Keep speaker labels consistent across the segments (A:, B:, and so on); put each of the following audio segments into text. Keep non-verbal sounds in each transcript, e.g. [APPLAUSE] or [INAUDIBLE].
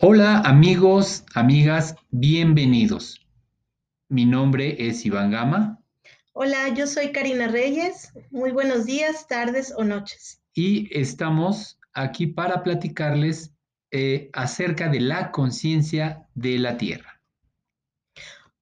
A: Hola amigos, amigas, bienvenidos. Mi nombre es Iván Gama.
B: Hola, yo soy Karina Reyes. Muy buenos días, tardes o noches.
A: Y estamos aquí para platicarles eh, acerca de la conciencia de la Tierra.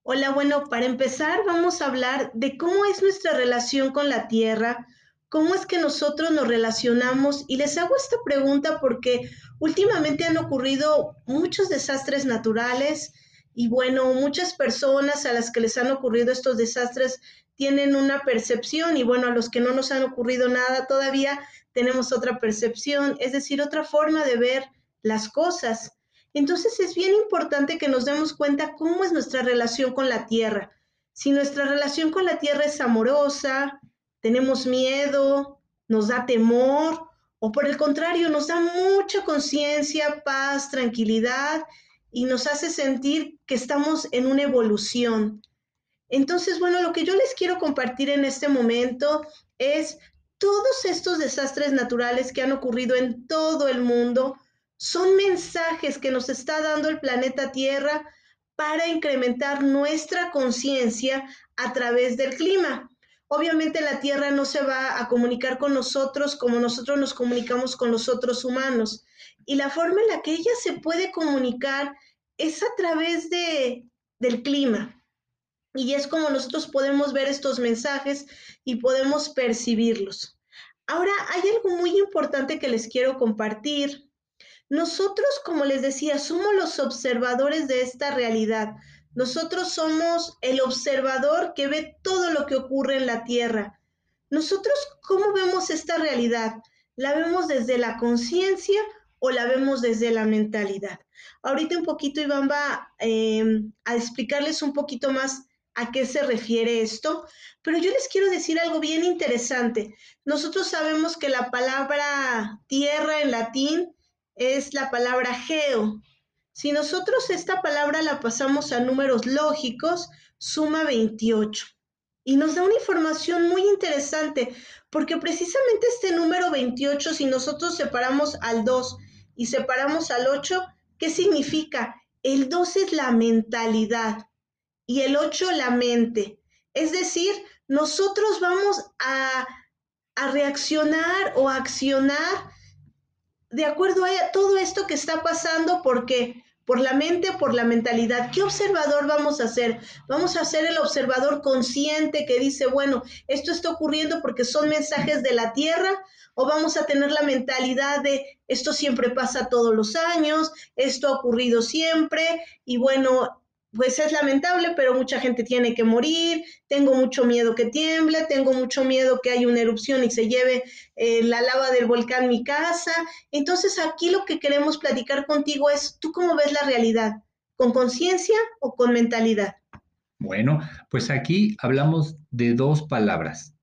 B: Hola, bueno, para empezar vamos a hablar de cómo es nuestra relación con la Tierra, cómo es que nosotros nos relacionamos y les hago esta pregunta porque últimamente han ocurrido muchos desastres naturales y bueno, muchas personas a las que les han ocurrido estos desastres tienen una percepción y bueno, a los que no nos han ocurrido nada todavía tenemos otra percepción, es decir, otra forma de ver las cosas. Entonces es bien importante que nos demos cuenta cómo es nuestra relación con la tierra. Si nuestra relación con la tierra es amorosa, tenemos miedo, nos da temor o por el contrario nos da mucha conciencia, paz, tranquilidad y nos hace sentir que estamos en una evolución. Entonces, bueno, lo que yo les quiero compartir en este momento es todos estos desastres naturales que han ocurrido en todo el mundo son mensajes que nos está dando el planeta Tierra para incrementar nuestra conciencia a través del clima. Obviamente la Tierra no se va a comunicar con nosotros como nosotros nos comunicamos con los otros humanos. Y la forma en la que ella se puede comunicar es a través de, del clima. Y es como nosotros podemos ver estos mensajes y podemos percibirlos. Ahora, hay algo muy importante que les quiero compartir. Nosotros, como les decía, somos los observadores de esta realidad. Nosotros somos el observador que ve todo lo que ocurre en la Tierra. Nosotros, ¿cómo vemos esta realidad? ¿La vemos desde la conciencia o la vemos desde la mentalidad? Ahorita un poquito Iván va em, a explicarles un poquito más a qué se refiere esto, pero yo les quiero decir algo bien interesante. Nosotros sabemos que la palabra tierra en latín es la palabra geo, si nosotros esta palabra la pasamos a números lógicos, suma 28. Y nos da una información muy interesante, porque precisamente este número 28, si nosotros separamos al 2 y separamos al 8, ¿qué significa? El 2 es la mentalidad y el 8 la mente. Es decir, nosotros vamos a, a reaccionar o a accionar de acuerdo a todo esto que está pasando, porque por la mente, por la mentalidad. ¿Qué observador vamos a hacer? Vamos a ser el observador consciente que dice, bueno, esto está ocurriendo porque son mensajes de la tierra, o vamos a tener la mentalidad de esto siempre pasa todos los años, esto ha ocurrido siempre, y bueno, pues es lamentable, pero mucha gente tiene que morir, tengo mucho miedo que tiemble, tengo mucho miedo que haya una erupción y se lleve eh, la lava del volcán mi casa. Entonces aquí lo que queremos platicar contigo es, ¿tú cómo ves la realidad? ¿Con conciencia o con mentalidad?
A: Bueno, pues aquí hablamos de dos palabras,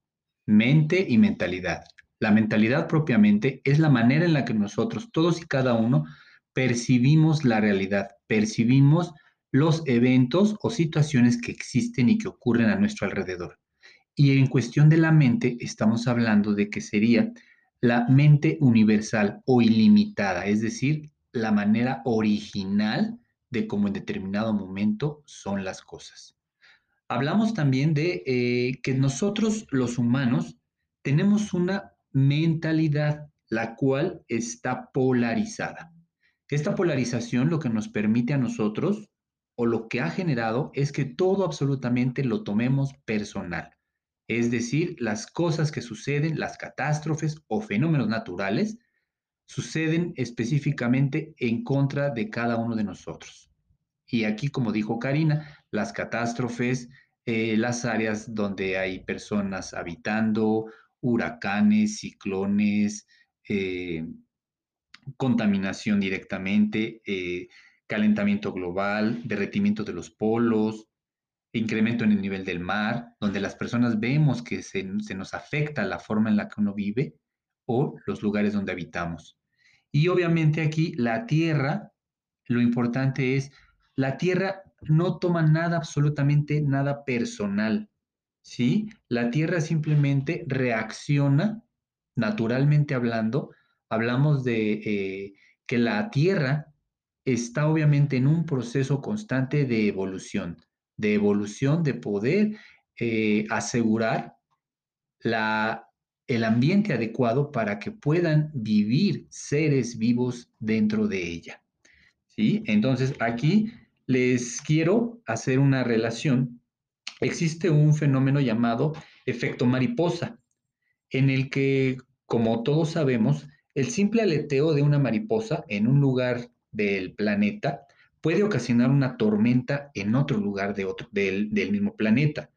A: mente y mentalidad. La mentalidad propiamente es la manera en la que nosotros, todos y cada uno, percibimos la realidad, percibimos los eventos o situaciones que existen y que ocurren a nuestro alrededor. Y en cuestión de la mente, estamos hablando de que sería la mente universal o ilimitada, es decir, la manera original de cómo en determinado momento son las cosas. Hablamos también de eh, que nosotros los humanos tenemos una mentalidad la cual está polarizada. Esta polarización lo que nos permite a nosotros o lo que ha generado es que todo absolutamente lo tomemos personal. Es decir, las cosas que suceden, las catástrofes o fenómenos naturales, suceden específicamente en contra de cada uno de nosotros. Y aquí, como dijo Karina, las catástrofes, eh, las áreas donde hay personas habitando, huracanes, ciclones, eh, contaminación directamente, eh, calentamiento global, derretimiento de los polos, incremento en el nivel del mar, donde las personas vemos que se, nos afecta la forma en la que uno vive o los lugares donde habitamos. Y obviamente aquí la tierra, lo importante es, la tierra no toma nada, absolutamente nada personal, ¿sí? La tierra simplemente reacciona, naturalmente hablando, hablamos de eh, que la tierra está obviamente en un proceso constante de evolución, de evolución de poder eh, asegurar la, el ambiente adecuado para que puedan vivir seres vivos dentro de ella. ¿Sí? Entonces, aquí les quiero hacer una relación. Existe un fenómeno llamado efecto mariposa, en el que, como todos sabemos, el simple aleteo de una mariposa en un lugar del planeta puede ocasionar una tormenta en otro lugar de otro, del, del mismo planeta.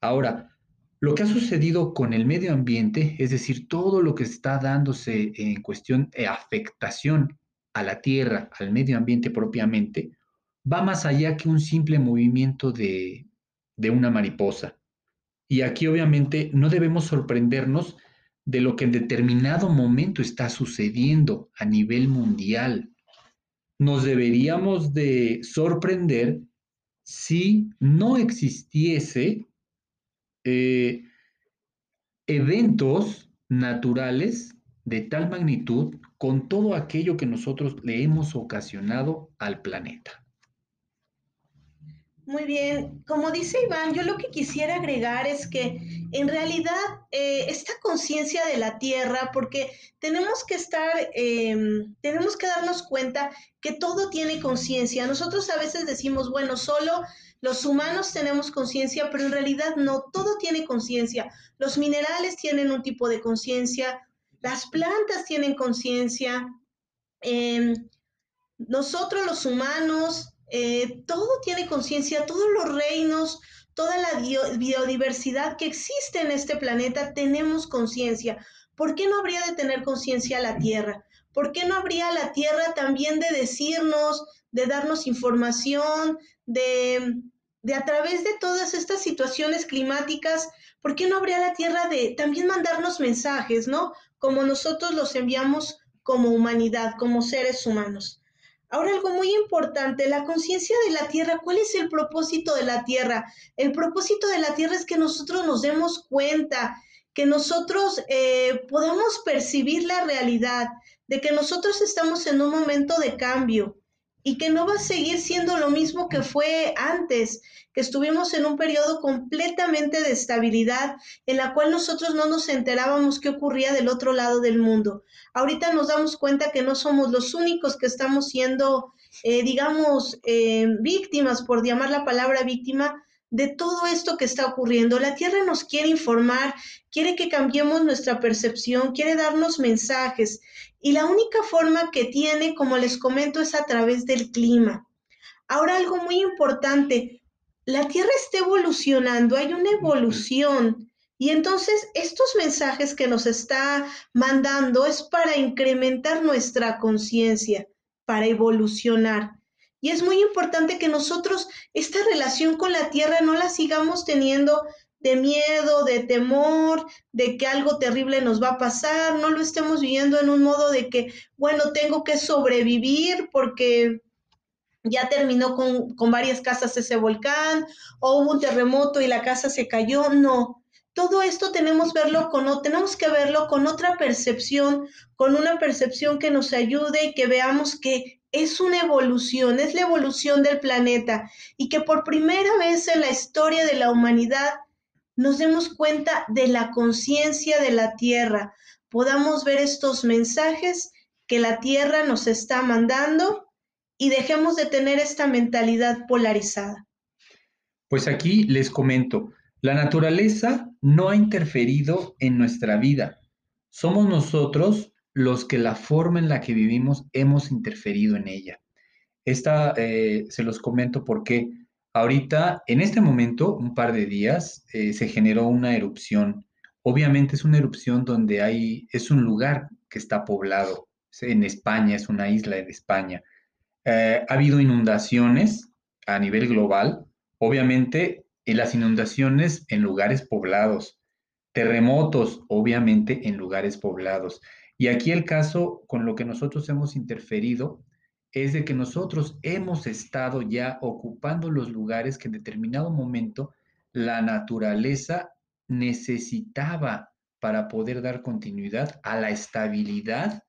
A: Ahora, lo que ha sucedido con el medio ambiente, es decir, todo lo que está dándose en cuestión de afectación a la tierra, al medio ambiente propiamente, va más allá que un simple movimiento de, de una mariposa. Y aquí obviamente no debemos sorprendernos de lo que en determinado momento está sucediendo a nivel mundial. Nos deberíamos de sorprender si no existiese eh, eventos naturales de tal magnitud con todo aquello que nosotros le hemos ocasionado al planeta.
B: Muy bien, como dice Iván, yo lo que quisiera agregar es que en realidad eh, esta conciencia de la Tierra, porque tenemos que estar, em, tenemos que darnos cuenta que todo tiene conciencia. Nosotros a veces decimos, bueno, solo los humanos tenemos conciencia, pero en realidad no, todo tiene conciencia. Los minerales tienen un tipo de conciencia, las plantas tienen conciencia, em, nosotros los humanos, eh, todo tiene conciencia, todos los reinos, toda la biodiversidad que existe en este planeta tenemos conciencia. ¿Por qué no habría de tener conciencia la Tierra? ¿Por qué no habría la Tierra también de decirnos, de darnos información, de, de a través de todas estas situaciones climáticas, ¿por qué no habría la Tierra de también mandarnos mensajes, ¿no? Como nosotros los enviamos como humanidad, como seres humanos. Ahora algo muy importante, la conciencia de la Tierra. ¿Cuál es el propósito de la Tierra? El propósito de la Tierra es que nosotros nos demos cuenta, que nosotros eh, podamos percibir la realidad, de que nosotros estamos en un momento de cambio, y que no va a seguir siendo lo mismo que fue antes, que estuvimos en un periodo completamente de estabilidad en la cual nosotros no nos enterábamos qué ocurría del otro lado del mundo. Ahorita nos damos cuenta que no somos los únicos que estamos siendo, eh, digamos, eh, víctimas, por llamar la palabra víctima, de todo esto que está ocurriendo. La Tierra nos quiere informar, quiere que cambiemos nuestra percepción, quiere darnos mensajes. Y la única forma que tiene, como les comento, es a través del clima. Ahora algo muy importante, la Tierra está evolucionando, hay una evolución. Y entonces estos mensajes que nos está mandando es para incrementar nuestra conciencia, para evolucionar. Y es muy importante que nosotros esta relación con la tierra no la sigamos teniendo de miedo, de temor, de que algo terrible nos va a pasar, no lo estemos viviendo en un modo de que, bueno, tengo que sobrevivir porque ya terminó con, con varias casas ese volcán o hubo un terremoto y la casa se cayó, no. Todo esto tenemos, verlo con, tenemos que verlo con otra percepción, con una percepción que nos ayude y que veamos que es una evolución, es la evolución del planeta y que por primera vez en la historia de la humanidad nos demos cuenta de la conciencia de la Tierra, podamos ver estos mensajes que la Tierra nos está mandando y dejemos de tener esta mentalidad polarizada.
A: Pues aquí les comento, la naturaleza no ha interferido en nuestra vida. Somos nosotros los que la forma en la que vivimos hemos interferido en ella. Esta eh, se los comento porque ahorita, en este momento, un par de días, eh, se generó una erupción. Obviamente es una erupción donde hay, es un lugar que está poblado. En España, es una isla de España. Eh, ha habido inundaciones a nivel global. Obviamente, en las inundaciones en lugares poblados. Terremotos, obviamente, en lugares poblados. Y aquí el caso con lo que nosotros hemos interferido es de que nosotros hemos estado ya ocupando los lugares que en determinado momento la naturaleza necesitaba para poder dar continuidad a la estabilidad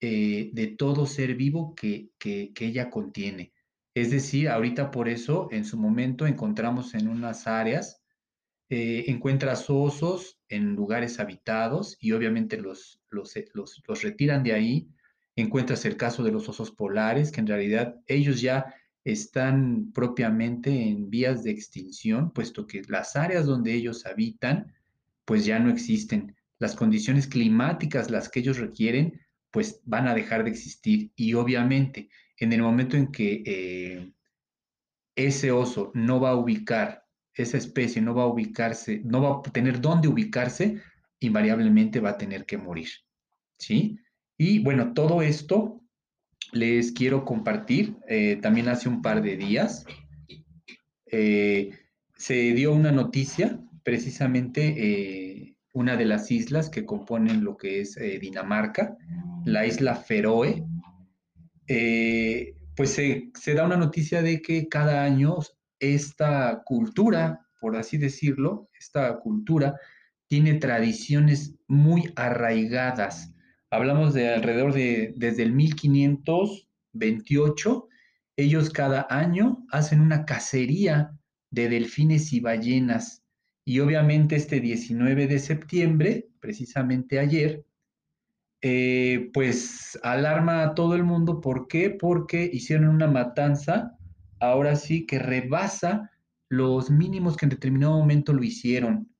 A: eh, de todo ser vivo que, que, que ella contiene. Es decir, ahorita por eso en su momento encontramos en unas áreas, eh, encuentras osos en lugares habitados y obviamente los, los, los, los, retiran de ahí. Encuentras el caso de los osos polares, que en realidad ellos ya están propiamente en vías de extinción, puesto que las áreas donde ellos habitan, pues ya no existen. Las condiciones climáticas, las que ellos requieren, pues van a dejar de existir. Y obviamente, en el momento en que eh, ese oso no va a ubicar, esa especie no va a ubicarse, no va a tener dónde ubicarse, invariablemente va a tener que morir. ¿Sí? Y bueno, todo esto les quiero compartir. Eh, también hace un par de días eh, se dio una noticia, precisamente eh, una de las islas que componen lo que es Dinamarca, la isla Feroe. pues se, se da una noticia de que cada año esta cultura, por así decirlo, esta cultura tiene tradiciones muy arraigadas Hablamos de alrededor de, desde el 1528, ellos cada año hacen una cacería de delfines y ballenas. Y obviamente este 19 de septiembre, precisamente ayer, eh, pues alarma a todo el mundo. ¿Por qué? Porque hicieron una matanza, ahora sí, que rebasa los mínimos que en determinado momento lo hicieron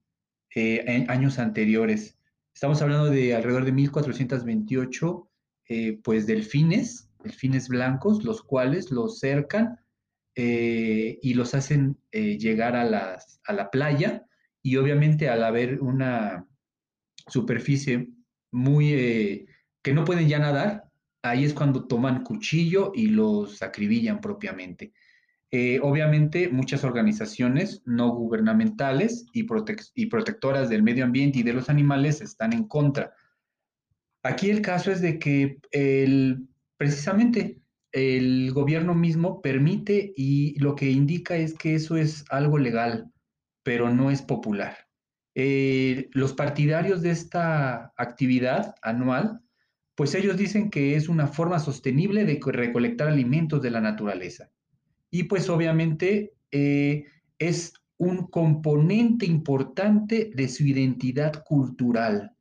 A: eh, en años anteriores. Estamos hablando de alrededor de 1428, eh, pues delfines, delfines blancos, los cuales los cercan eh, y los hacen eh, llegar a, a la playa y obviamente al haber una superficie muy que no pueden ya nadar, ahí es cuando toman cuchillo y los acribillan propiamente. Eh, obviamente, muchas organizaciones no gubernamentales y, protectoras del medio ambiente y de los animales están en contra. Aquí el caso es de que el, precisamente el gobierno mismo permite y lo que indica es que eso es algo legal, pero no es popular. Eh, los partidarios de esta actividad anual, pues ellos dicen que es una forma sostenible de recolectar alimentos de la naturaleza y pues obviamente eh, es un componente importante de su identidad cultural.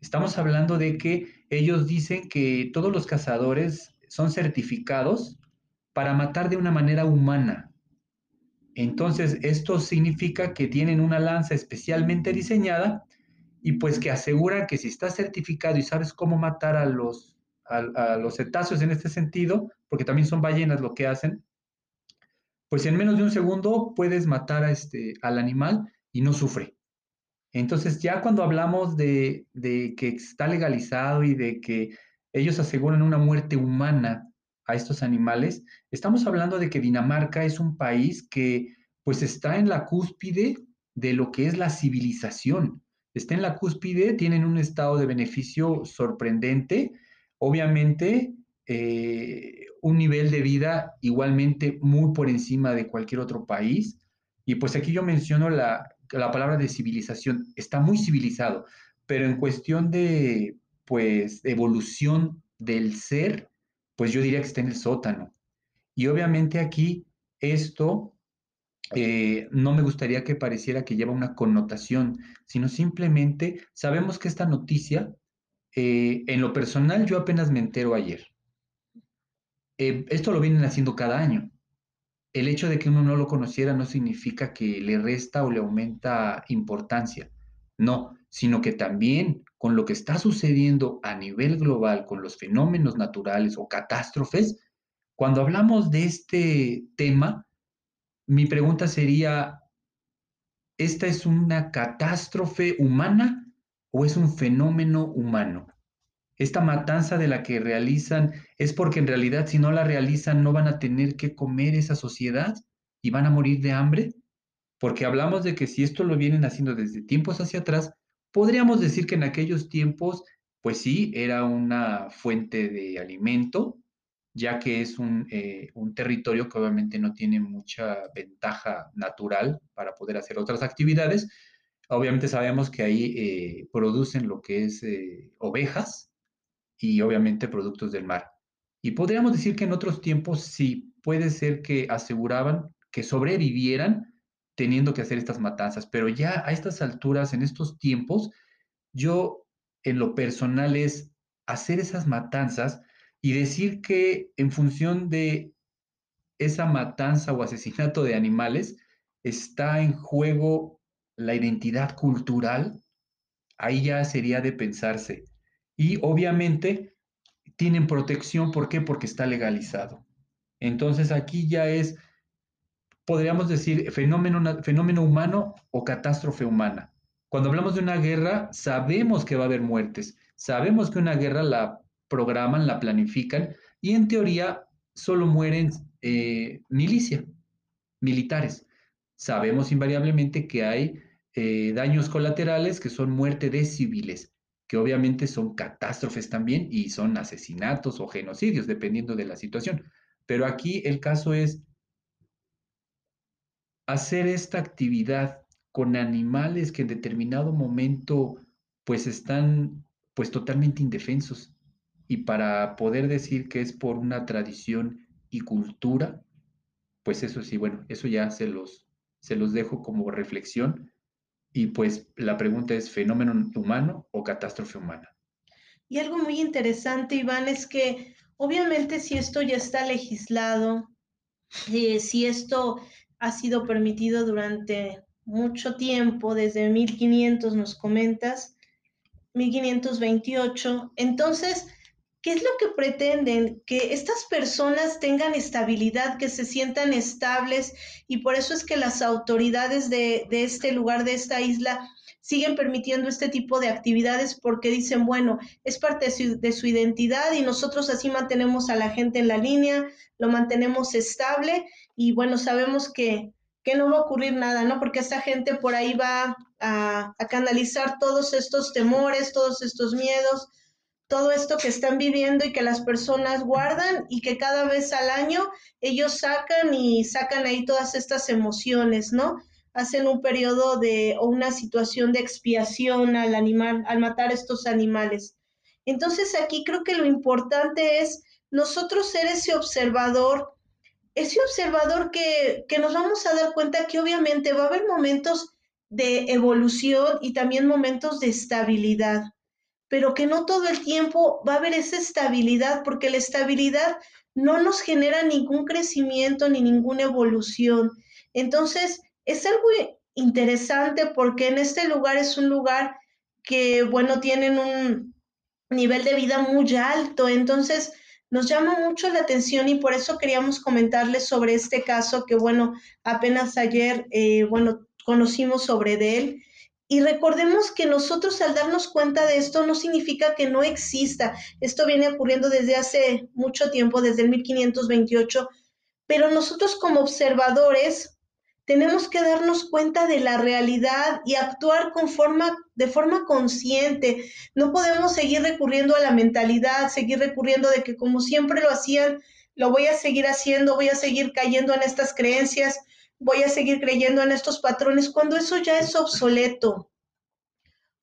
A: Estamos hablando de que ellos dicen que todos los cazadores son certificados para matar de una manera humana. Entonces, esto significa que tienen una lanza especialmente diseñada y pues que aseguran que si estás certificado y sabes cómo matar a los, a los cetáceos en este sentido, porque también son ballenas lo que hacen, pues en menos de un segundo puedes matar este, al animal y no sufre. Entonces ya cuando hablamos de, que está legalizado y de que ellos aseguran una muerte humana a estos animales, estamos hablando de que Dinamarca es un país que pues está en la cúspide de lo que es la civilización. Está en la cúspide, tienen un estado de beneficio sorprendente. Obviamente, eh, un nivel de vida igualmente muy por encima de cualquier otro país. Y pues aquí yo menciono la, la palabra de civilización. Está muy civilizado, pero en cuestión de, pues, evolución del ser, pues yo diría que está en el sótano. Y obviamente aquí esto eh, no me gustaría que pareciera que lleva una connotación, sino simplemente sabemos que esta noticia, eh, en lo personal, yo apenas me entero ayer. Eh, esto lo vienen haciendo cada año. El hecho de que uno no lo conociera no significa que le resta o le aumenta importancia. No, sino que también con lo que está sucediendo a nivel global, con los fenómenos naturales o catástrofes, cuando hablamos de este tema, mi pregunta sería, ¿esta es una catástrofe humana o es un fenómeno humano? Esta matanza de la que realizan es porque en realidad si no la realizan no van a tener que comer esa sociedad y van a morir de hambre? Porque hablamos de que si esto lo vienen haciendo desde tiempos hacia atrás, podríamos decir que en aquellos tiempos, pues sí, era una fuente de alimento, ya que es un, eh, territorio que obviamente no tiene mucha ventaja natural para poder hacer otras actividades. Obviamente sabemos que ahí eh, producen lo que es eh, ovejas, y obviamente productos del mar. Y podríamos decir que en otros tiempos sí puede ser que aseguraban que sobrevivieran teniendo que hacer estas matanzas, pero ya a estas alturas, en estos tiempos, yo en lo personal es hacer esas matanzas y decir que en función de esa matanza o asesinato de animales está en juego la identidad cultural, ahí ya sería de pensarse. Y obviamente tienen protección, ¿por qué? Porque está legalizado. Entonces aquí ya es, podríamos decir, fenómeno, fenómeno humano o catástrofe humana. Cuando hablamos de una guerra, sabemos que va a haber muertes, sabemos que una guerra la programan, la planifican y en teoría solo mueren eh, milicia, militares. Sabemos invariablemente que hay eh, daños colaterales que son muerte de civiles, que obviamente son catástrofes también y son asesinatos o genocidios, dependiendo de la situación. Pero aquí el caso es hacer esta actividad con animales que en determinado momento pues están pues totalmente indefensos. Y para poder decir que es por una tradición y cultura, pues eso sí, bueno, eso ya se los, se los dejo como reflexión. Y pues la pregunta es, ¿fenómeno humano o catástrofe humana?
B: Y algo muy interesante, Iván, es que obviamente si esto ya está legislado, eh, si esto ha sido permitido durante mucho tiempo, desde 1500 nos comentas, 1528. Entonces, ¿qué es lo que pretenden? Que estas personas tengan estabilidad, que se sientan estables y por eso es que las autoridades de, este lugar, de esta isla, siguen permitiendo este tipo de actividades porque dicen, bueno, es parte de su, de su, identidad y nosotros así mantenemos a la gente en la línea, lo mantenemos estable y bueno, sabemos que que no va a ocurrir nada, ¿no? Porque esta gente por ahí va a, canalizar todos estos temores, todos estos miedos, todo esto que están viviendo y que las personas guardan y que cada vez al año ellos sacan y sacan ahí todas estas emociones, ¿no? Hacen un periodo de o una situación de expiación al animal, al matar estos animales. Entonces aquí creo que lo importante es nosotros ser ese observador ese observador que, nos vamos a dar cuenta que obviamente va a haber momentos de evolución y también momentos de estabilidad, pero que no todo el tiempo va a haber esa estabilidad, porque la estabilidad no nos genera ningún crecimiento ni ninguna evolución. Entonces, es algo interesante porque en este lugar es un lugar que, bueno, tienen un nivel de vida muy alto, entonces nos llama mucho la atención y por eso queríamos comentarles sobre este caso que, bueno, apenas ayer, eh, bueno, conocimos sobre de él. Y recordemos que nosotros al darnos cuenta de esto no significa que no exista. Esto viene ocurriendo desde hace mucho tiempo, desde el 1528, pero nosotros como observadores tenemos que darnos cuenta de la realidad y actuar de forma consciente. No podemos seguir recurriendo a la mentalidad, seguir recurriendo de que como siempre lo hacían, lo voy a seguir haciendo, voy a seguir cayendo en estas creencias, voy a seguir creyendo en estos patrones, cuando eso ya es obsoleto.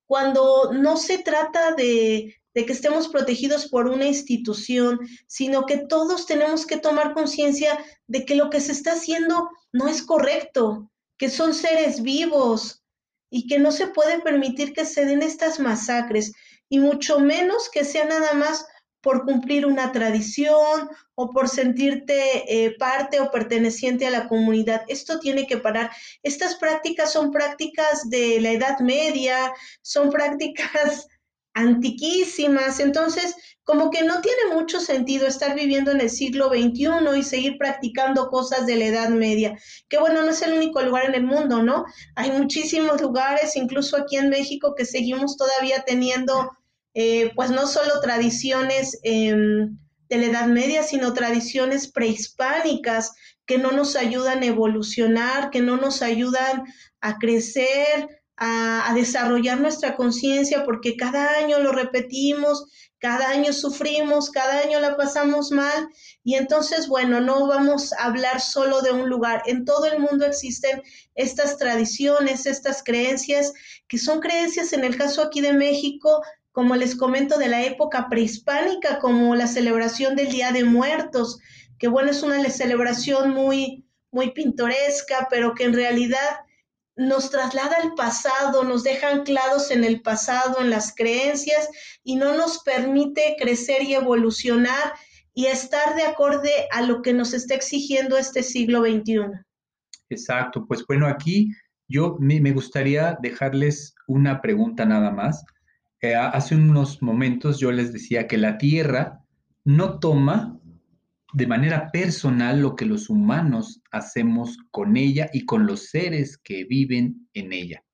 B: Cuando no se trata de, que estemos protegidos por una institución, sino que todos tenemos que tomar conciencia de que lo que se está haciendo no es correcto, que son seres vivos y que no se puede permitir que se den estas masacres, y mucho menos que sea nada más por cumplir una tradición o por sentirte eh, parte o perteneciente a la comunidad. Esto tiene que parar. Estas prácticas son prácticas de la Edad Media, son prácticas [LAUGHS] antiquísimas, entonces como que no tiene mucho sentido estar viviendo en el siglo XXI y seguir practicando cosas de la Edad Media, que bueno, no es el único lugar en el mundo, ¿no? Hay muchísimos lugares, incluso aquí en México, que seguimos todavía teniendo, eh, pues no solo tradiciones de la Edad Media, sino tradiciones prehispánicas que no nos ayudan a evolucionar, que no nos ayudan a crecer, a, desarrollar nuestra conciencia porque cada año lo repetimos, cada año sufrimos, cada año la pasamos mal y entonces, bueno, no vamos a hablar solo de un lugar. En todo el mundo existen estas tradiciones, estas creencias, que son creencias, en el caso aquí de México, como les comento, de la época prehispánica, como la celebración del Día de Muertos, que bueno, es una celebración muy, muy pintoresca, pero que en realidad nos traslada al pasado, nos deja anclados en el pasado, en las creencias, y no nos permite crecer y evolucionar y estar de acorde a lo que nos está exigiendo este siglo XXI.
A: Exacto, pues bueno, aquí yo me, gustaría dejarles una pregunta nada más. Hace unos momentos yo les decía que la Tierra no toma de manera personal lo que los humanos hacemos con ella y con los seres que viven en ella.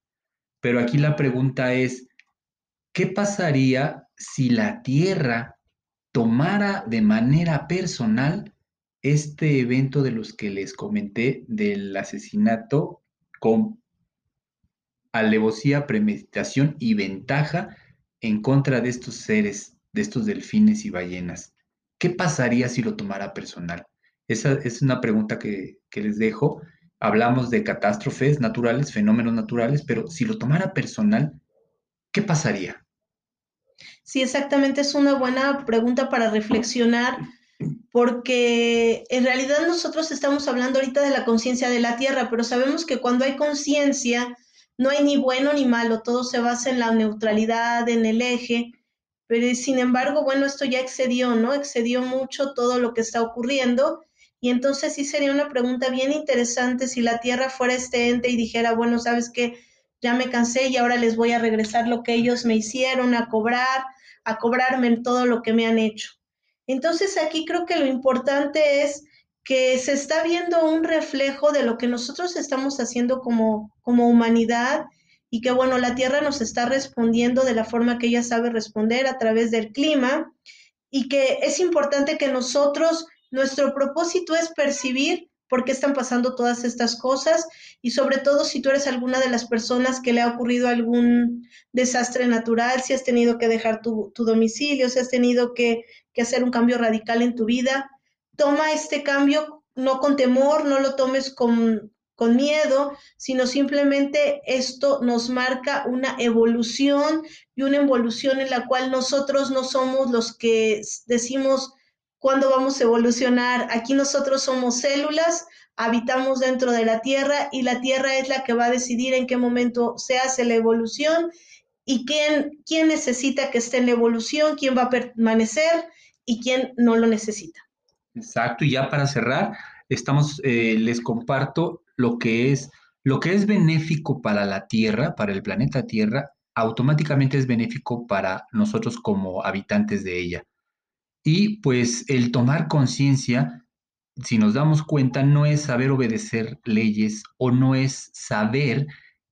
A: Pero aquí la pregunta es, ¿qué pasaría si la Tierra tomara de manera personal este evento de los que les comenté del asesinato con alevosía, premeditación y ventaja en contra de estos seres, de estos delfines y ballenas? ¿Qué pasaría si lo tomara personal? Esa es una pregunta que, les dejo. Hablamos de catástrofes naturales, fenómenos naturales, pero si lo tomara personal, ¿qué pasaría?
B: Sí, exactamente, es una buena pregunta para reflexionar, porque en realidad nosotros estamos hablando ahorita de la conciencia de la Tierra, pero sabemos que cuando hay conciencia, no hay ni bueno ni malo, todo se basa en la neutralidad, en el eje, pero sin embargo, bueno, esto ya excedió, ¿no? Excedió mucho todo lo que está ocurriendo. Y entonces sí sería una pregunta bien interesante si la Tierra fuera este ente y dijera, bueno, sabes que ya me cansé y ahora les voy a regresar lo que ellos me hicieron, a cobrar, a cobrarme todo lo que me han hecho. Entonces aquí creo que lo importante es que se está viendo un reflejo de lo que nosotros estamos haciendo como, como humanidad y que bueno, la Tierra nos está respondiendo de la forma que ella sabe responder a través del clima y que es importante que nosotros, nuestro propósito es percibir por qué están pasando todas estas cosas y sobre todo si tú eres alguna de las personas que le ha ocurrido algún desastre natural, si has tenido que dejar tu, domicilio, si has tenido que, que hacer un cambio radical en tu vida, toma este cambio no con temor, no lo tomes con, con miedo, sino simplemente esto nos marca una evolución y una evolución en la cual nosotros no somos los que decimos cuándo vamos a evolucionar. Aquí nosotros somos células, habitamos dentro de la Tierra y la Tierra es la que va a decidir en qué momento se hace la evolución y quién, quién necesita que esté en la evolución, quién va a permanecer y quién no lo necesita.
A: Exacto, y ya para cerrar, estamos, eh, les comparto lo que es lo que es benéfico para la Tierra, para el planeta Tierra, automáticamente es benéfico para nosotros como habitantes de ella. Y pues el tomar conciencia, si nos damos cuenta, no es saber obedecer leyes o no es saber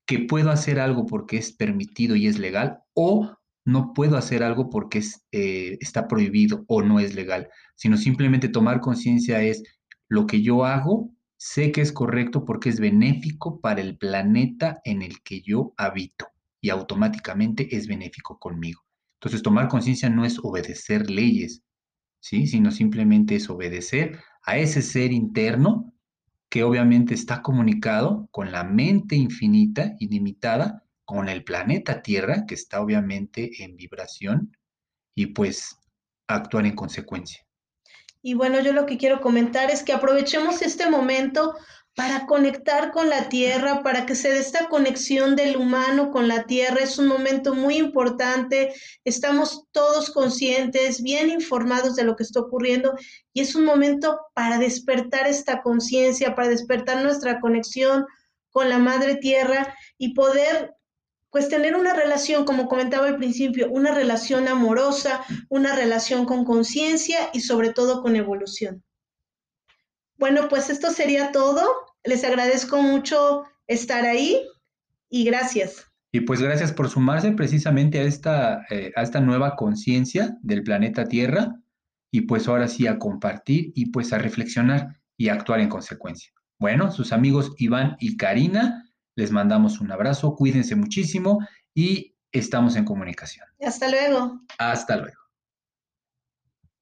A: que puedo hacer algo porque es permitido y es legal o no puedo hacer algo porque es, eh, está prohibido o no es legal, sino simplemente tomar conciencia es lo que yo hago Sé que es correcto porque es benéfico para el planeta en el que yo habito y automáticamente es benéfico conmigo. Entonces, tomar conciencia no es obedecer leyes, ¿sí? sino simplemente es obedecer a ese ser interno que obviamente está comunicado con la mente infinita, ilimitada, con el planeta Tierra, que está obviamente en vibración, y pues actuar en consecuencia.
B: Y bueno, yo lo que quiero comentar es que aprovechemos este momento para conectar con la tierra, para que se dé esta conexión del humano con la tierra. Es un momento muy importante. Estamos todos conscientes, bien informados de lo que está ocurriendo y es un momento para despertar esta conciencia, para despertar nuestra conexión con la madre tierra y poder pues tener una relación, como comentaba al principio, una relación amorosa, una relación con conciencia y sobre todo con evolución. Bueno, pues esto sería todo. Les agradezco mucho estar ahí y gracias.
A: Y pues gracias por sumarse precisamente a esta, eh, a esta nueva conciencia del planeta Tierra y pues ahora sí a compartir y pues a reflexionar y actuar en consecuencia. Bueno, sus amigos Iván y Karina les mandamos un abrazo, cuídense muchísimo y estamos en comunicación.
B: Hasta luego.
A: Hasta luego.